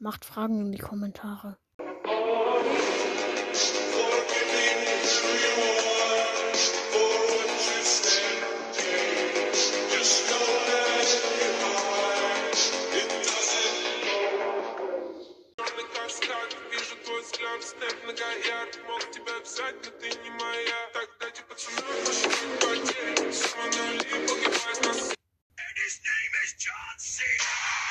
Macht Fragen in die Kommentare. John Cena!